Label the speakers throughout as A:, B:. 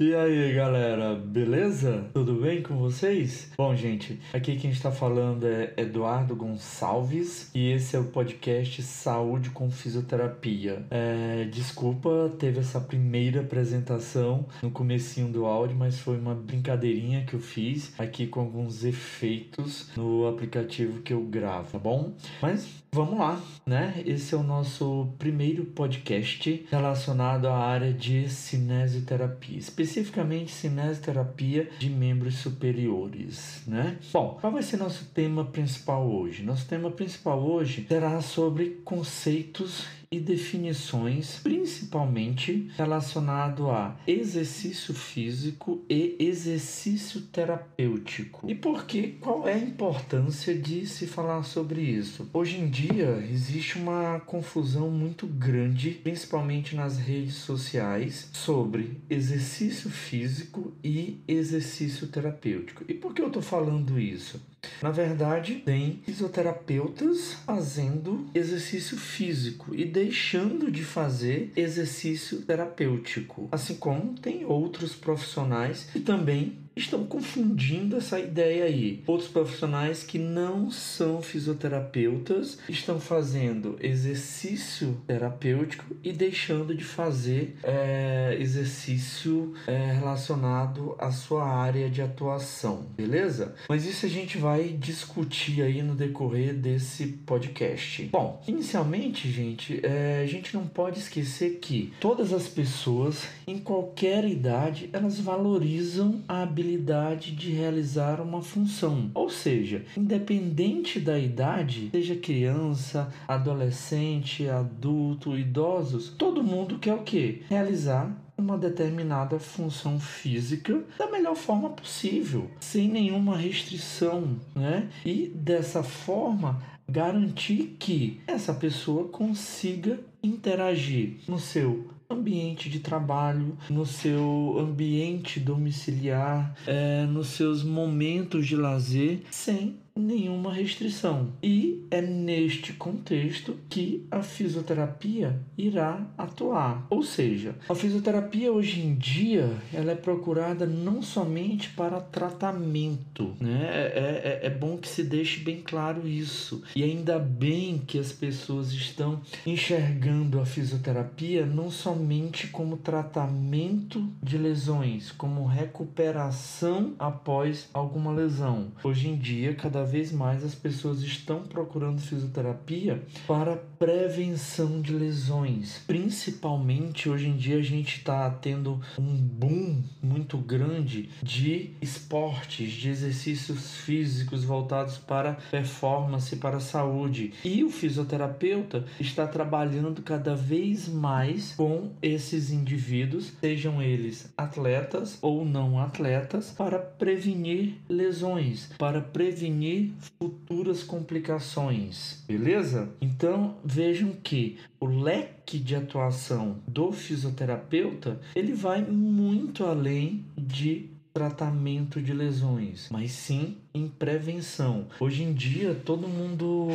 A: E aí, galera, beleza? Tudo bem com vocês? Bom, gente, aqui quem está falando é Eduardo Gonçalves e esse é o podcast Saúde com Fisioterapia. É, desculpa, teve essa primeira apresentação no comecinho do áudio, mas foi uma brincadeirinha que eu fiz aqui com alguns efeitos no aplicativo que eu gravo, tá bom? Mas vamos lá, né? Esse é o nosso primeiro podcast relacionado à área de cinesioterapia especificamente cinesioterapia de membros superiores, né? Bom, qual vai ser nosso tema principal hoje? Nosso tema principal hoje será sobre conceitos e definições, principalmente relacionado a exercício físico e exercício terapêutico. E por que? Qual é a importância de se falar sobre isso? Hoje em dia existe uma confusão muito grande, principalmente nas redes sociais, sobre exercício físico e exercício terapêutico. E por que eu estou falando isso? Na verdade, tem fisioterapeutas fazendo exercício físico e deixando de fazer exercício terapêutico, assim como tem outros profissionais que também estão confundindo essa ideia aí. Outros profissionais que não são fisioterapeutas estão fazendo exercício terapêutico e deixando de fazer é, exercício é, relacionado à sua área de atuação, beleza? Mas isso a gente vai discutir aí no decorrer desse podcast. Bom, inicialmente, gente, é, a gente não pode esquecer que todas as pessoas, em qualquer idade, elas valorizam a habilidade habilidade de realizar uma função. Ou seja, independente da idade, seja criança, adolescente, adulto, idosos, todo mundo quer o quê? Realizar uma determinada função física da melhor forma possível, sem nenhuma restrição, né? E dessa forma garantir que essa pessoa consiga interagir no seu ambiente de trabalho, no seu ambiente domiciliar, é, nos seus momentos de lazer, sem nenhuma restrição. E é neste contexto que a fisioterapia irá atuar. Ou seja, a fisioterapia hoje em dia ela é procurada não somente para tratamento, né? É, é, é bom que se deixe bem claro isso. E ainda bem que as pessoas estão enxergando a fisioterapia não somente como tratamento de lesões, como recuperação após alguma lesão. Hoje em dia, cada vez mais as pessoas estão procurando fisioterapia para prevenção de lesões. Principalmente hoje em dia a gente está tendo um boom muito grande de esportes, de exercícios físicos voltados para performance, para saúde. E o fisioterapeuta está trabalhando cada vez mais com esses indivíduos, sejam eles atletas ou não atletas, para prevenir lesões, para prevenir futuras complicações, beleza? Então vejam que o leque de atuação do fisioterapeuta ele vai muito além de tratamento de lesões, mas sim em prevenção. Hoje em dia todo mundo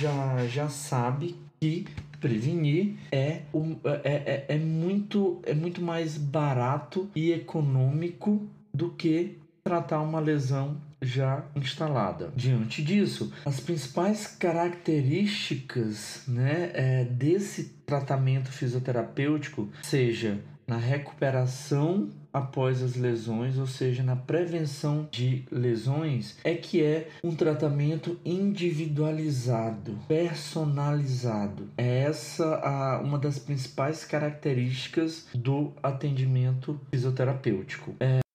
A: já, já sabe que prevenir é, é, é, é, muito, é muito mais barato e econômico do que tratar uma lesão já instalada. Diante disso, as principais características né, é, desse tratamento fisioterapêutico, seja na recuperação após as lesões, ou seja, na prevenção de lesões, é que é um tratamento individualizado, personalizado. É essa a, uma das principais características do atendimento fisioterapêutico. É,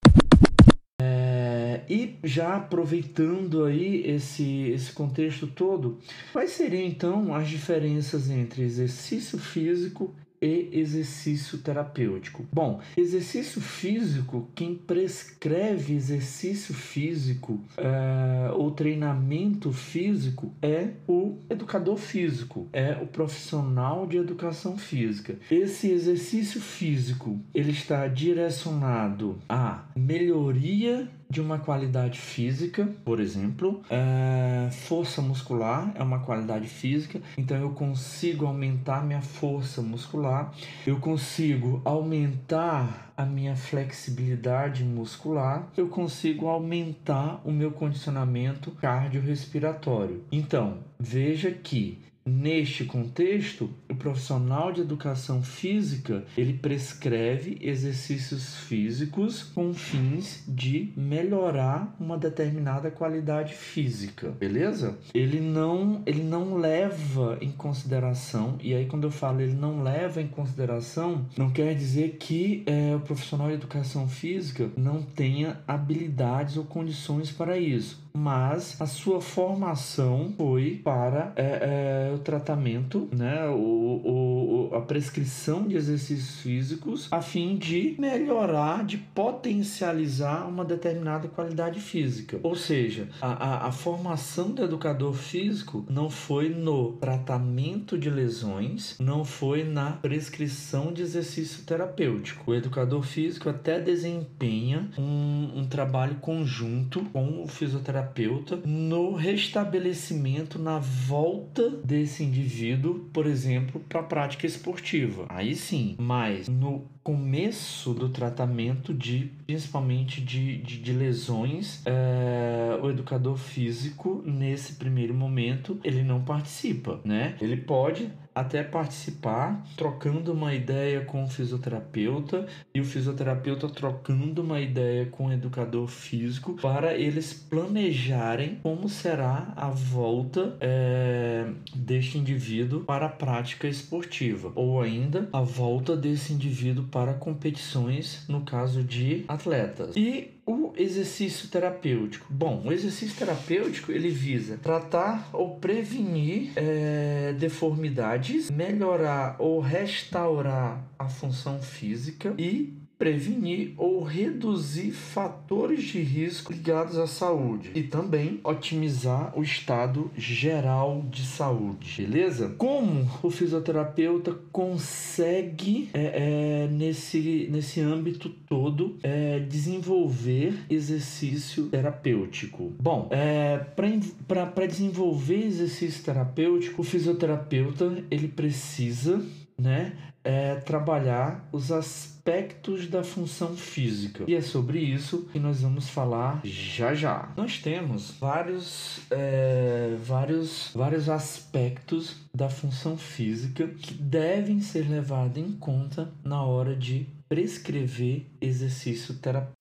A: e já aproveitando aí esse, esse contexto todo, quais seriam então as diferenças entre exercício físico e exercício terapêutico. Bom, exercício físico, quem prescreve exercício físico é, ou treinamento físico é o educador físico, é o profissional de educação física. Esse exercício físico ele está direcionado à melhoria de uma qualidade física, por exemplo, é, força muscular é uma qualidade física, então eu consigo aumentar minha força muscular, eu consigo aumentar a minha flexibilidade muscular, eu consigo aumentar o meu condicionamento cardiorrespiratório. Então, veja que Neste contexto, o profissional de educação física ele prescreve exercícios físicos com fins de melhorar uma determinada qualidade física, beleza? Ele não ele não leva em consideração e aí quando eu falo ele não leva em consideração não quer dizer que é, o profissional de educação física não tenha habilidades ou condições para isso mas a sua formação foi para é, é, o tratamento, né, o, o, a prescrição de exercícios físicos a fim de melhorar, de potencializar uma determinada qualidade física. Ou seja, a, a, a formação do educador físico não foi no tratamento de lesões, não foi na prescrição de exercício terapêutico. O educador físico até desempenha um, um trabalho conjunto com o fisioterapeuta terapeuta no restabelecimento, na volta desse indivíduo, por exemplo, para a prática esportiva. Aí sim, mas no começo do tratamento de principalmente de, de, de lesões é, o educador físico nesse primeiro momento ele não participa né ele pode até participar, trocando uma ideia com o fisioterapeuta e o fisioterapeuta trocando uma ideia com o educador físico para eles planejarem como será a volta é, deste indivíduo para a prática esportiva ou ainda a volta desse indivíduo para competições no caso de atletas. E o exercício terapêutico? Bom, o exercício terapêutico ele visa tratar ou prevenir é, deformidades, melhorar ou restaurar a função física e prevenir ou reduzir fatores de risco ligados à saúde e também otimizar o estado geral de saúde, beleza? Como o fisioterapeuta consegue é, é, nesse, nesse âmbito todo é, desenvolver exercício terapêutico? Bom, é, para desenvolver exercício terapêutico, o fisioterapeuta ele precisa né, é trabalhar os aspectos da função física. E é sobre isso que nós vamos falar já já. Nós temos vários, é, vários, vários aspectos da função física que devem ser levados em conta na hora de prescrever exercício terapêutico.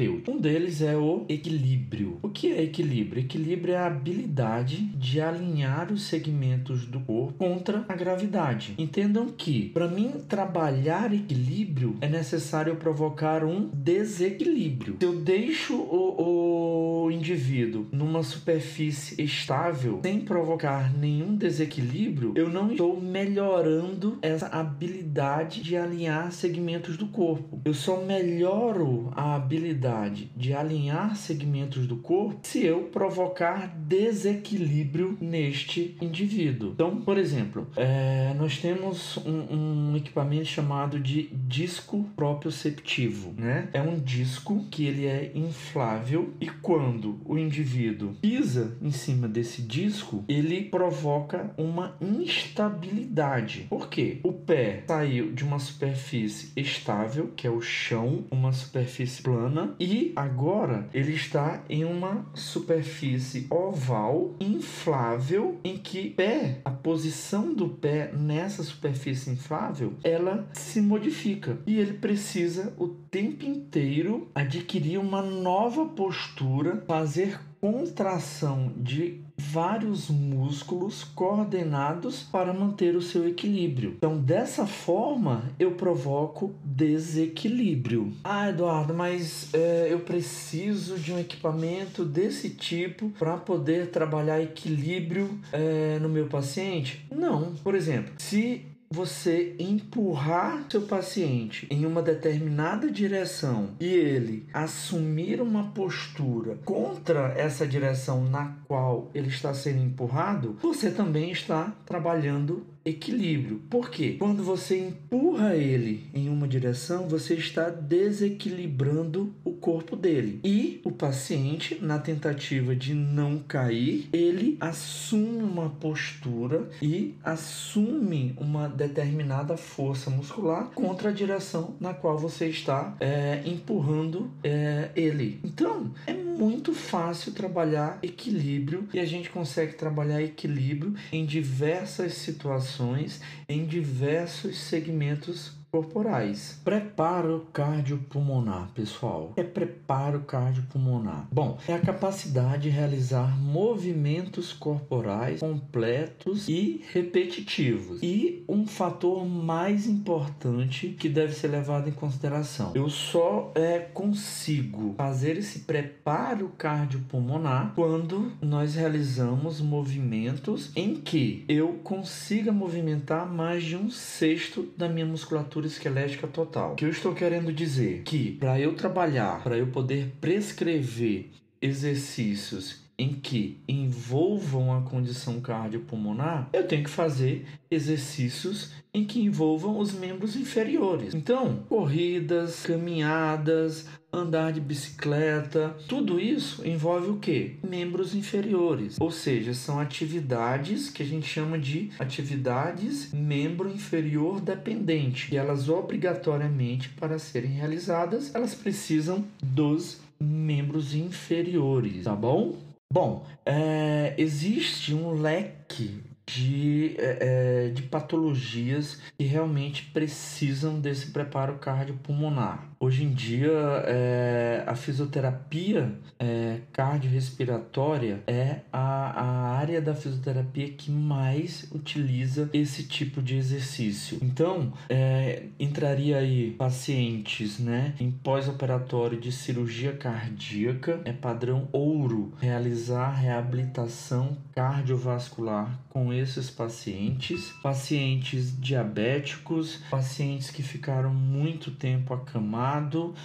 A: Um deles é o equilíbrio. O que é equilíbrio? Equilíbrio é a habilidade de alinhar os segmentos do corpo contra a gravidade. Entendam que, para mim trabalhar equilíbrio, é necessário provocar um desequilíbrio. Se eu deixo o, o indivíduo numa superfície estável, sem provocar nenhum desequilíbrio, eu não estou melhorando essa habilidade de alinhar segmentos do corpo. Eu só melhoro a habilidade de alinhar segmentos do corpo se eu provocar desequilíbrio neste indivíduo. Então, por exemplo, é, nós temos um, um, equipamento chamado de disco proprioceptivo, né? É um disco que ele é inflável e quando o indivíduo pisa em cima desse disco, ele provoca uma instabilidade. Por quê? O pé saiu de uma superfície estável, que é o chão, uma superfície plana, e agora ele está em uma superfície oval, inflável, em que pé, a posição do pé nessa superfície inflável, ela se modifica e ele precisa o tempo inteiro adquirir uma nova postura, fazer contração de vários músculos coordenados para manter o seu equilíbrio. Então, dessa forma, eu provoco desequilíbrio. Ah, Eduardo, mas é, eu preciso de um equipamento desse tipo para poder trabalhar equilíbrio é, no meu paciente? Não. Por exemplo, se você empurrar seu paciente em uma determinada direção e ele assumir uma postura contra essa direção na qual ele está sendo empurrado, você também está trabalhando equilíbrio. Por quê? Quando você empurra ele em uma direção, você está desequilibrando o corpo dele. E o paciente, na tentativa de não cair, ele assume uma postura e assume uma determinada força muscular contra a direção na qual você está é, empurrando é, ele. Então, é muito fácil trabalhar equilíbrio e a gente consegue trabalhar equilíbrio em diversas situações, em diversos segmentos corporais. Preparo cardiopulmonar, pessoal. É preparo cardiopulmonar. Bom, é a capacidade de realizar movimentos corporais completos e repetitivos. E um fator mais importante que deve ser levado em consideração. Eu só é, consigo fazer esse preparo cardiopulmonar quando nós realizamos movimentos em que eu consiga movimentar mais de um sexto da minha musculatura esquelética total. O que eu estou querendo dizer que para eu trabalhar, para eu poder prescrever exercícios em que envolvam a condição cardiopulmonar, eu tenho que fazer exercícios em que envolvam os membros inferiores. Então, corridas, caminhadas, andar de bicicleta, tudo isso envolve o que? Membros inferiores. Ou seja, são atividades que a gente chama de atividades membro inferior dependente. E elas obrigatoriamente para serem realizadas, elas precisam dos membros inferiores, tá bom? Bom, é, existe um leque de, é, de patologias que realmente precisam desse preparo cardiopulmonar. Hoje em dia, é, a fisioterapia é, cardiorrespiratória é a, a área da fisioterapia que mais utiliza esse tipo de exercício. Então, é, entraria aí pacientes né, em pós-operatório de cirurgia cardíaca, é padrão ouro realizar reabilitação cardiovascular com esses pacientes, pacientes diabéticos, pacientes que ficaram muito tempo acamados,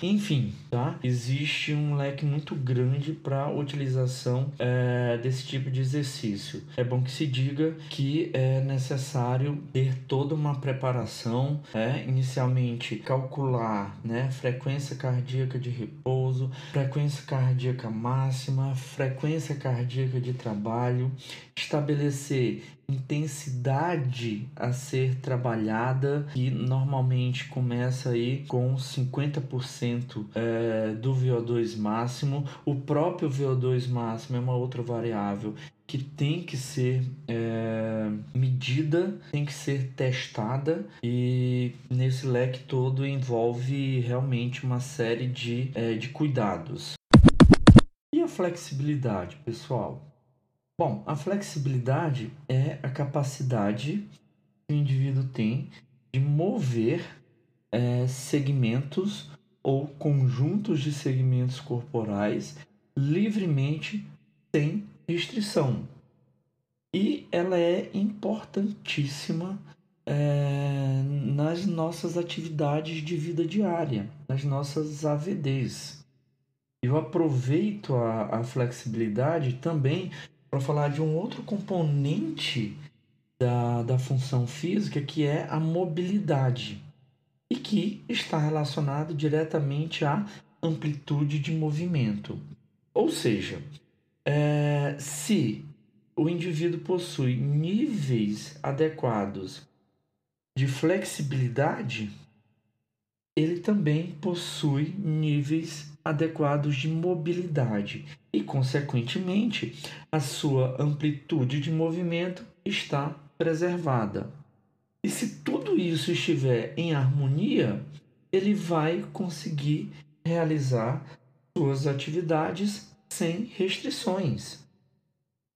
A: enfim, tá? Existe um leque muito grande para utilização é, desse tipo de exercício. É bom que se diga que é necessário ter toda uma preparação, é, inicialmente calcular, né, frequência cardíaca de repouso, frequência cardíaca máxima, frequência cardíaca de trabalho, estabelecer intensidade a ser trabalhada que normalmente começa aí com 50% é, do VO2 máximo. O próprio VO2 máximo é uma outra variável que tem que ser é, medida, tem que ser testada e nesse leque todo envolve realmente uma série de, é, de cuidados. E a flexibilidade, pessoal? Bom, a flexibilidade é a capacidade que o indivíduo tem de mover é, segmentos ou conjuntos de segmentos corporais livremente sem restrição. E ela é importantíssima é, nas nossas atividades de vida diária, nas nossas AVDs. Eu aproveito a, a flexibilidade também para falar de um outro componente da, da função física que é a mobilidade e que está relacionado diretamente à amplitude de movimento. Ou seja, é, se o indivíduo possui níveis adequados de flexibilidade, ele também possui níveis adequados de mobilidade e, consequentemente, a sua amplitude de movimento está preservada. E se tudo isso estiver em harmonia, ele vai conseguir realizar suas atividades sem restrições.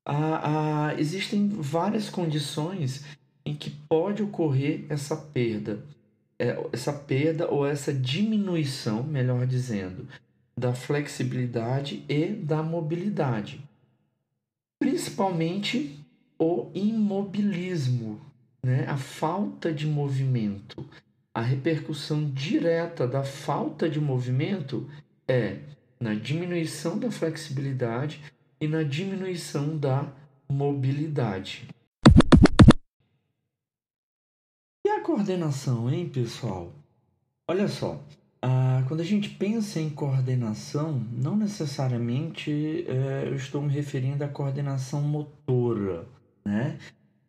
A: Ah, ah, existem várias condições em que pode ocorrer essa perda, é, essa perda ou essa diminuição, melhor dizendo, da flexibilidade e da mobilidade. Principalmente o imobilismo, né? a falta de movimento. A repercussão direta da falta de movimento é na diminuição da flexibilidade e na diminuição da mobilidade. a coordenação, hein, pessoal? Olha só, ah, quando a gente pensa em coordenação, não necessariamente é, eu estou me referindo à coordenação motora, né?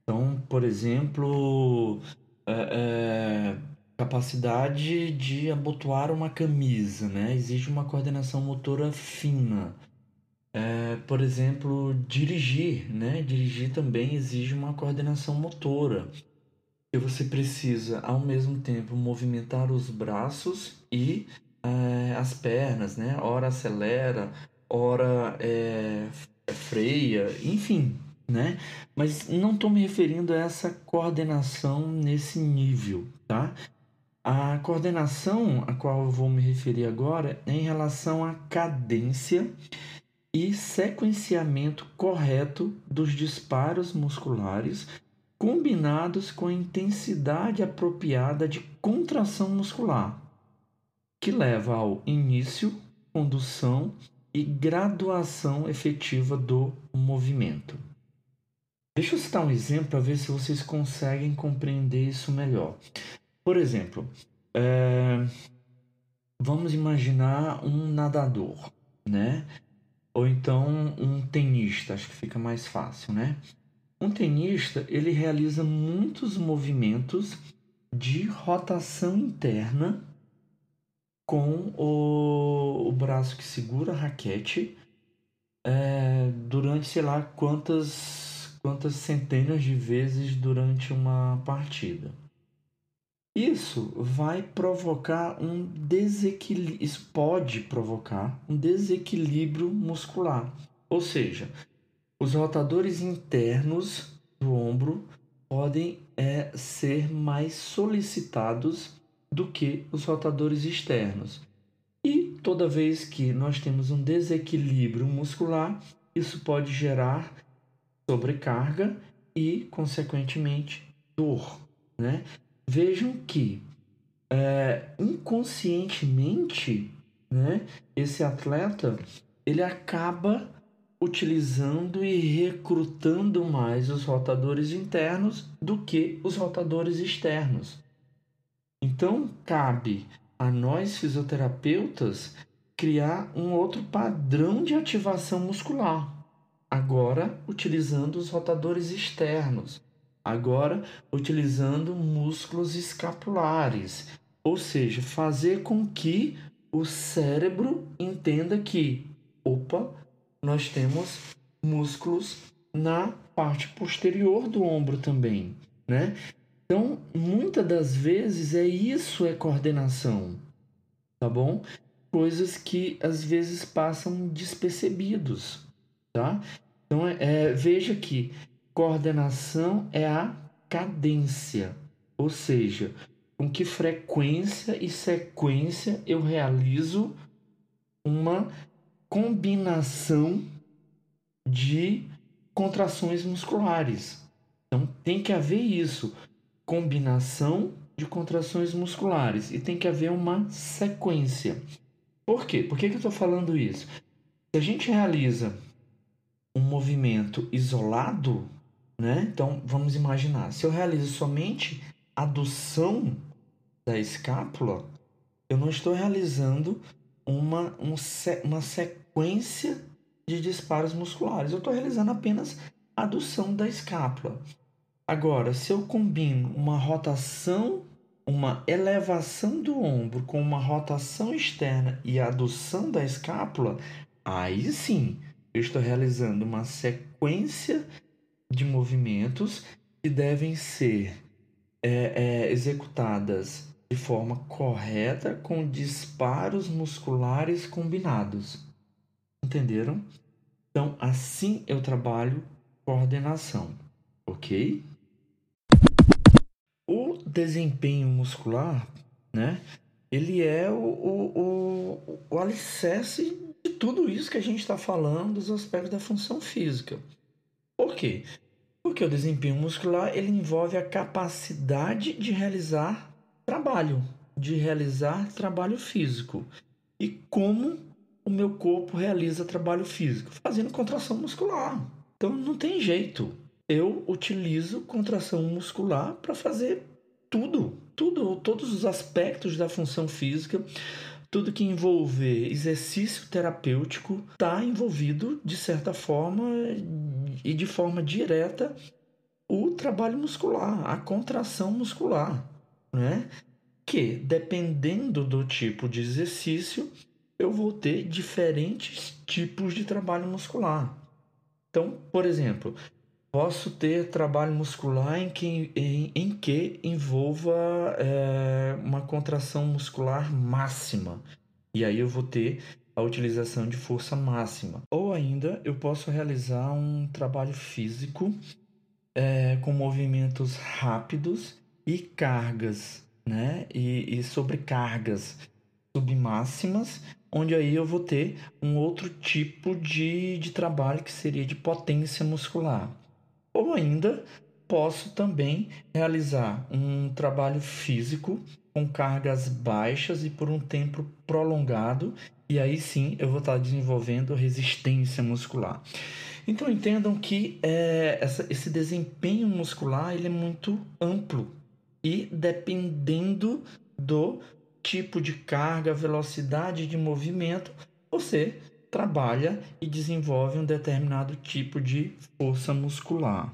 A: Então, por exemplo, é, é, capacidade de abotoar uma camisa, né? Existe uma coordenação motora fina. É, por exemplo, dirigir, né? Dirigir também exige uma coordenação motora que você precisa ao mesmo tempo movimentar os braços e é, as pernas, né? Ora acelera, ora é, freia, enfim, né? Mas não estou me referindo a essa coordenação nesse nível, tá? A coordenação a qual eu vou me referir agora é em relação à cadência e sequenciamento correto dos disparos musculares combinados com a intensidade apropriada de contração muscular, que leva ao início, condução e graduação efetiva do movimento. Deixa eu citar um exemplo para ver se vocês conseguem compreender isso melhor. Por exemplo, é... vamos imaginar um nadador, né? Ou então um tenista, acho que fica mais fácil, né? Um tenista ele realiza muitos movimentos de rotação interna com o, o braço que segura a raquete é, durante sei lá quantas quantas centenas de vezes durante uma partida. Isso vai provocar um desequilíbrio, isso pode provocar um desequilíbrio muscular. Ou seja, os rotadores internos do ombro podem é, ser mais solicitados do que os rotadores externos. E toda vez que nós temos um desequilíbrio muscular, isso pode gerar sobrecarga e, consequentemente, dor. Né? Vejam que é, inconscientemente, né, esse atleta ele acaba utilizando e recrutando mais os rotadores internos do que os rotadores externos. Então, cabe a nós fisioterapeutas criar um outro padrão de ativação muscular, agora utilizando os rotadores externos, agora utilizando músculos escapulares, ou seja, fazer com que o cérebro entenda que, opa, nós temos músculos na parte posterior do ombro também, né? Então, muitas das vezes é isso é coordenação, tá bom? Coisas que às vezes passam despercebidos, tá? Então, é, é, veja que coordenação é a cadência, ou seja, com que frequência e sequência eu realizo uma combinação de contrações musculares. Então tem que haver isso, combinação de contrações musculares e tem que haver uma sequência. Por quê? Por que, que eu estou falando isso? Se a gente realiza um movimento isolado, né? Então vamos imaginar, se eu realizo somente adução da escápula, eu não estou realizando uma, um, uma sequência sequência de disparos musculares. Eu estou realizando apenas adução da escápula. Agora, se eu combino uma rotação, uma elevação do ombro com uma rotação externa e adução da escápula, aí sim eu estou realizando uma sequência de movimentos que devem ser é, é, executadas de forma correta com disparos musculares combinados. Entenderam? Então, assim eu trabalho coordenação, ok? O desempenho muscular, né? Ele é o, o, o, o alicerce de tudo isso que a gente está falando dos aspectos da função física. Por quê? Porque o desempenho muscular ele envolve a capacidade de realizar trabalho, de realizar trabalho físico. E como o meu corpo realiza trabalho físico? Fazendo contração muscular. Então não tem jeito. Eu utilizo contração muscular para fazer tudo, tudo, todos os aspectos da função física, tudo que envolver exercício terapêutico está envolvido de certa forma e de forma direta o trabalho muscular, a contração muscular, né? Que dependendo do tipo de exercício, eu vou ter diferentes tipos de trabalho muscular. Então, por exemplo, posso ter trabalho muscular em que, em, em que envolva é, uma contração muscular máxima. E aí eu vou ter a utilização de força máxima. Ou ainda eu posso realizar um trabalho físico é, com movimentos rápidos e cargas, né? E, e sobrecargas submáximas onde aí eu vou ter um outro tipo de, de trabalho que seria de potência muscular. Ou ainda posso também realizar um trabalho físico com cargas baixas e por um tempo prolongado, e aí sim eu vou estar desenvolvendo resistência muscular. Então entendam que é, essa, esse desempenho muscular ele é muito amplo e dependendo do tipo de carga, velocidade de movimento, você trabalha e desenvolve um determinado tipo de força muscular.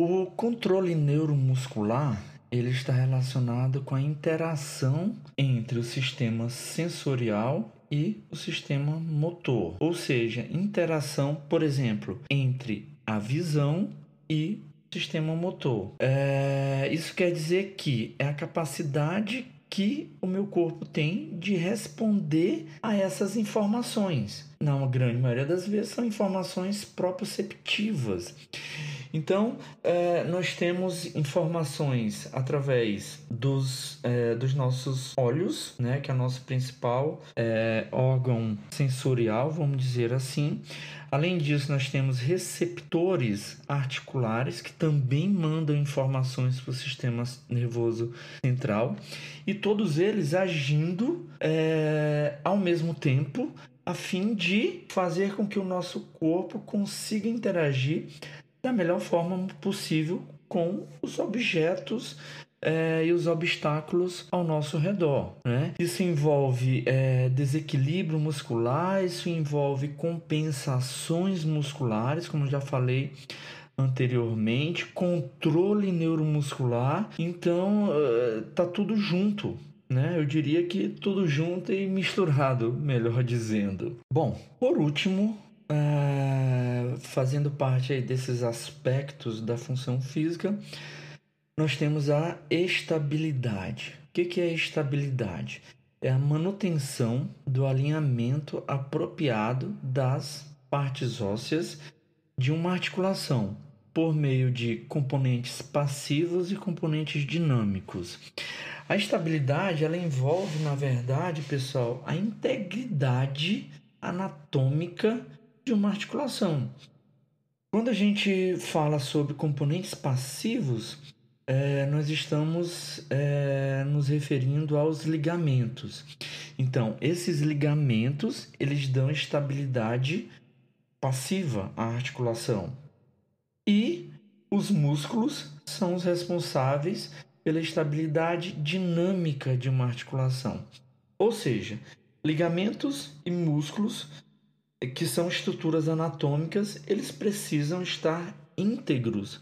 A: O controle neuromuscular ele está relacionado com a interação entre o sistema sensorial e o sistema motor, ou seja, interação, por exemplo, entre a visão e sistema motor. É, isso quer dizer que é a capacidade que o meu corpo tem de responder a essas informações. Na grande maioria das vezes são informações proprioceptivas. Então, é, nós temos informações através dos, é, dos nossos olhos, né, que é o nosso principal é, órgão sensorial, vamos dizer assim. Além disso, nós temos receptores articulares que também mandam informações para o sistema nervoso central e todos eles agindo é, ao mesmo tempo a fim de fazer com que o nosso corpo consiga interagir da melhor forma possível com os objetos é, e os obstáculos ao nosso redor. Né? Isso envolve é, desequilíbrio muscular, isso envolve compensações musculares, como já falei anteriormente, controle neuromuscular. Então, uh, tá tudo junto. Né? Eu diria que tudo junto e misturado, melhor dizendo. Bom, por último, uh, fazendo parte desses aspectos da função física, nós temos a estabilidade. O que é estabilidade? É a manutenção do alinhamento apropriado das partes ósseas de uma articulação por meio de componentes passivos e componentes dinâmicos. A estabilidade ela envolve, na verdade, pessoal, a integridade anatômica de uma articulação. Quando a gente fala sobre componentes passivos, é, nós estamos é, nos referindo aos ligamentos. Então, esses ligamentos eles dão estabilidade passiva à articulação e os músculos são os responsáveis pela estabilidade dinâmica de uma articulação. Ou seja, ligamentos e músculos, que são estruturas anatômicas, eles precisam estar íntegros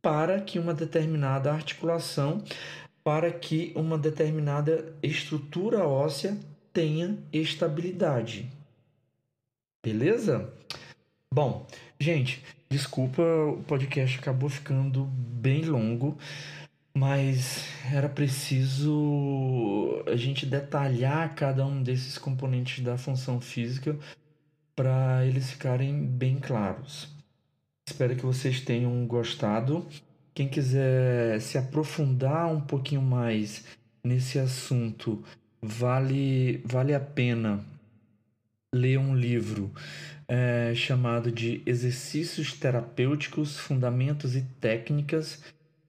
A: para que uma determinada articulação, para que uma determinada estrutura óssea tenha estabilidade. Beleza? Bom, gente, desculpa, o podcast acabou ficando bem longo, mas era preciso a gente detalhar cada um desses componentes da função física para eles ficarem bem claros. Espero que vocês tenham gostado. Quem quiser se aprofundar um pouquinho mais nesse assunto, vale, vale a pena ler um livro é, chamado de Exercícios Terapêuticos, Fundamentos e Técnicas.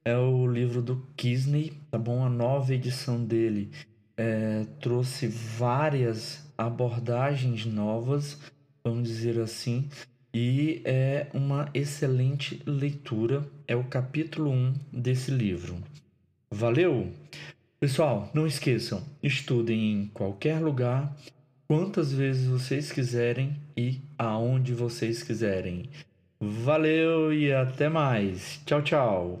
A: É o livro do Kisney, tá bom? A nova edição dele é, trouxe várias abordagens novas, vamos dizer assim, e é uma excelente leitura, é o capítulo 1 desse livro. Valeu! Pessoal, não esqueçam, estudem em qualquer lugar, quantas vezes vocês quiserem e aonde vocês quiserem. Valeu e até mais. Tchau, tchau.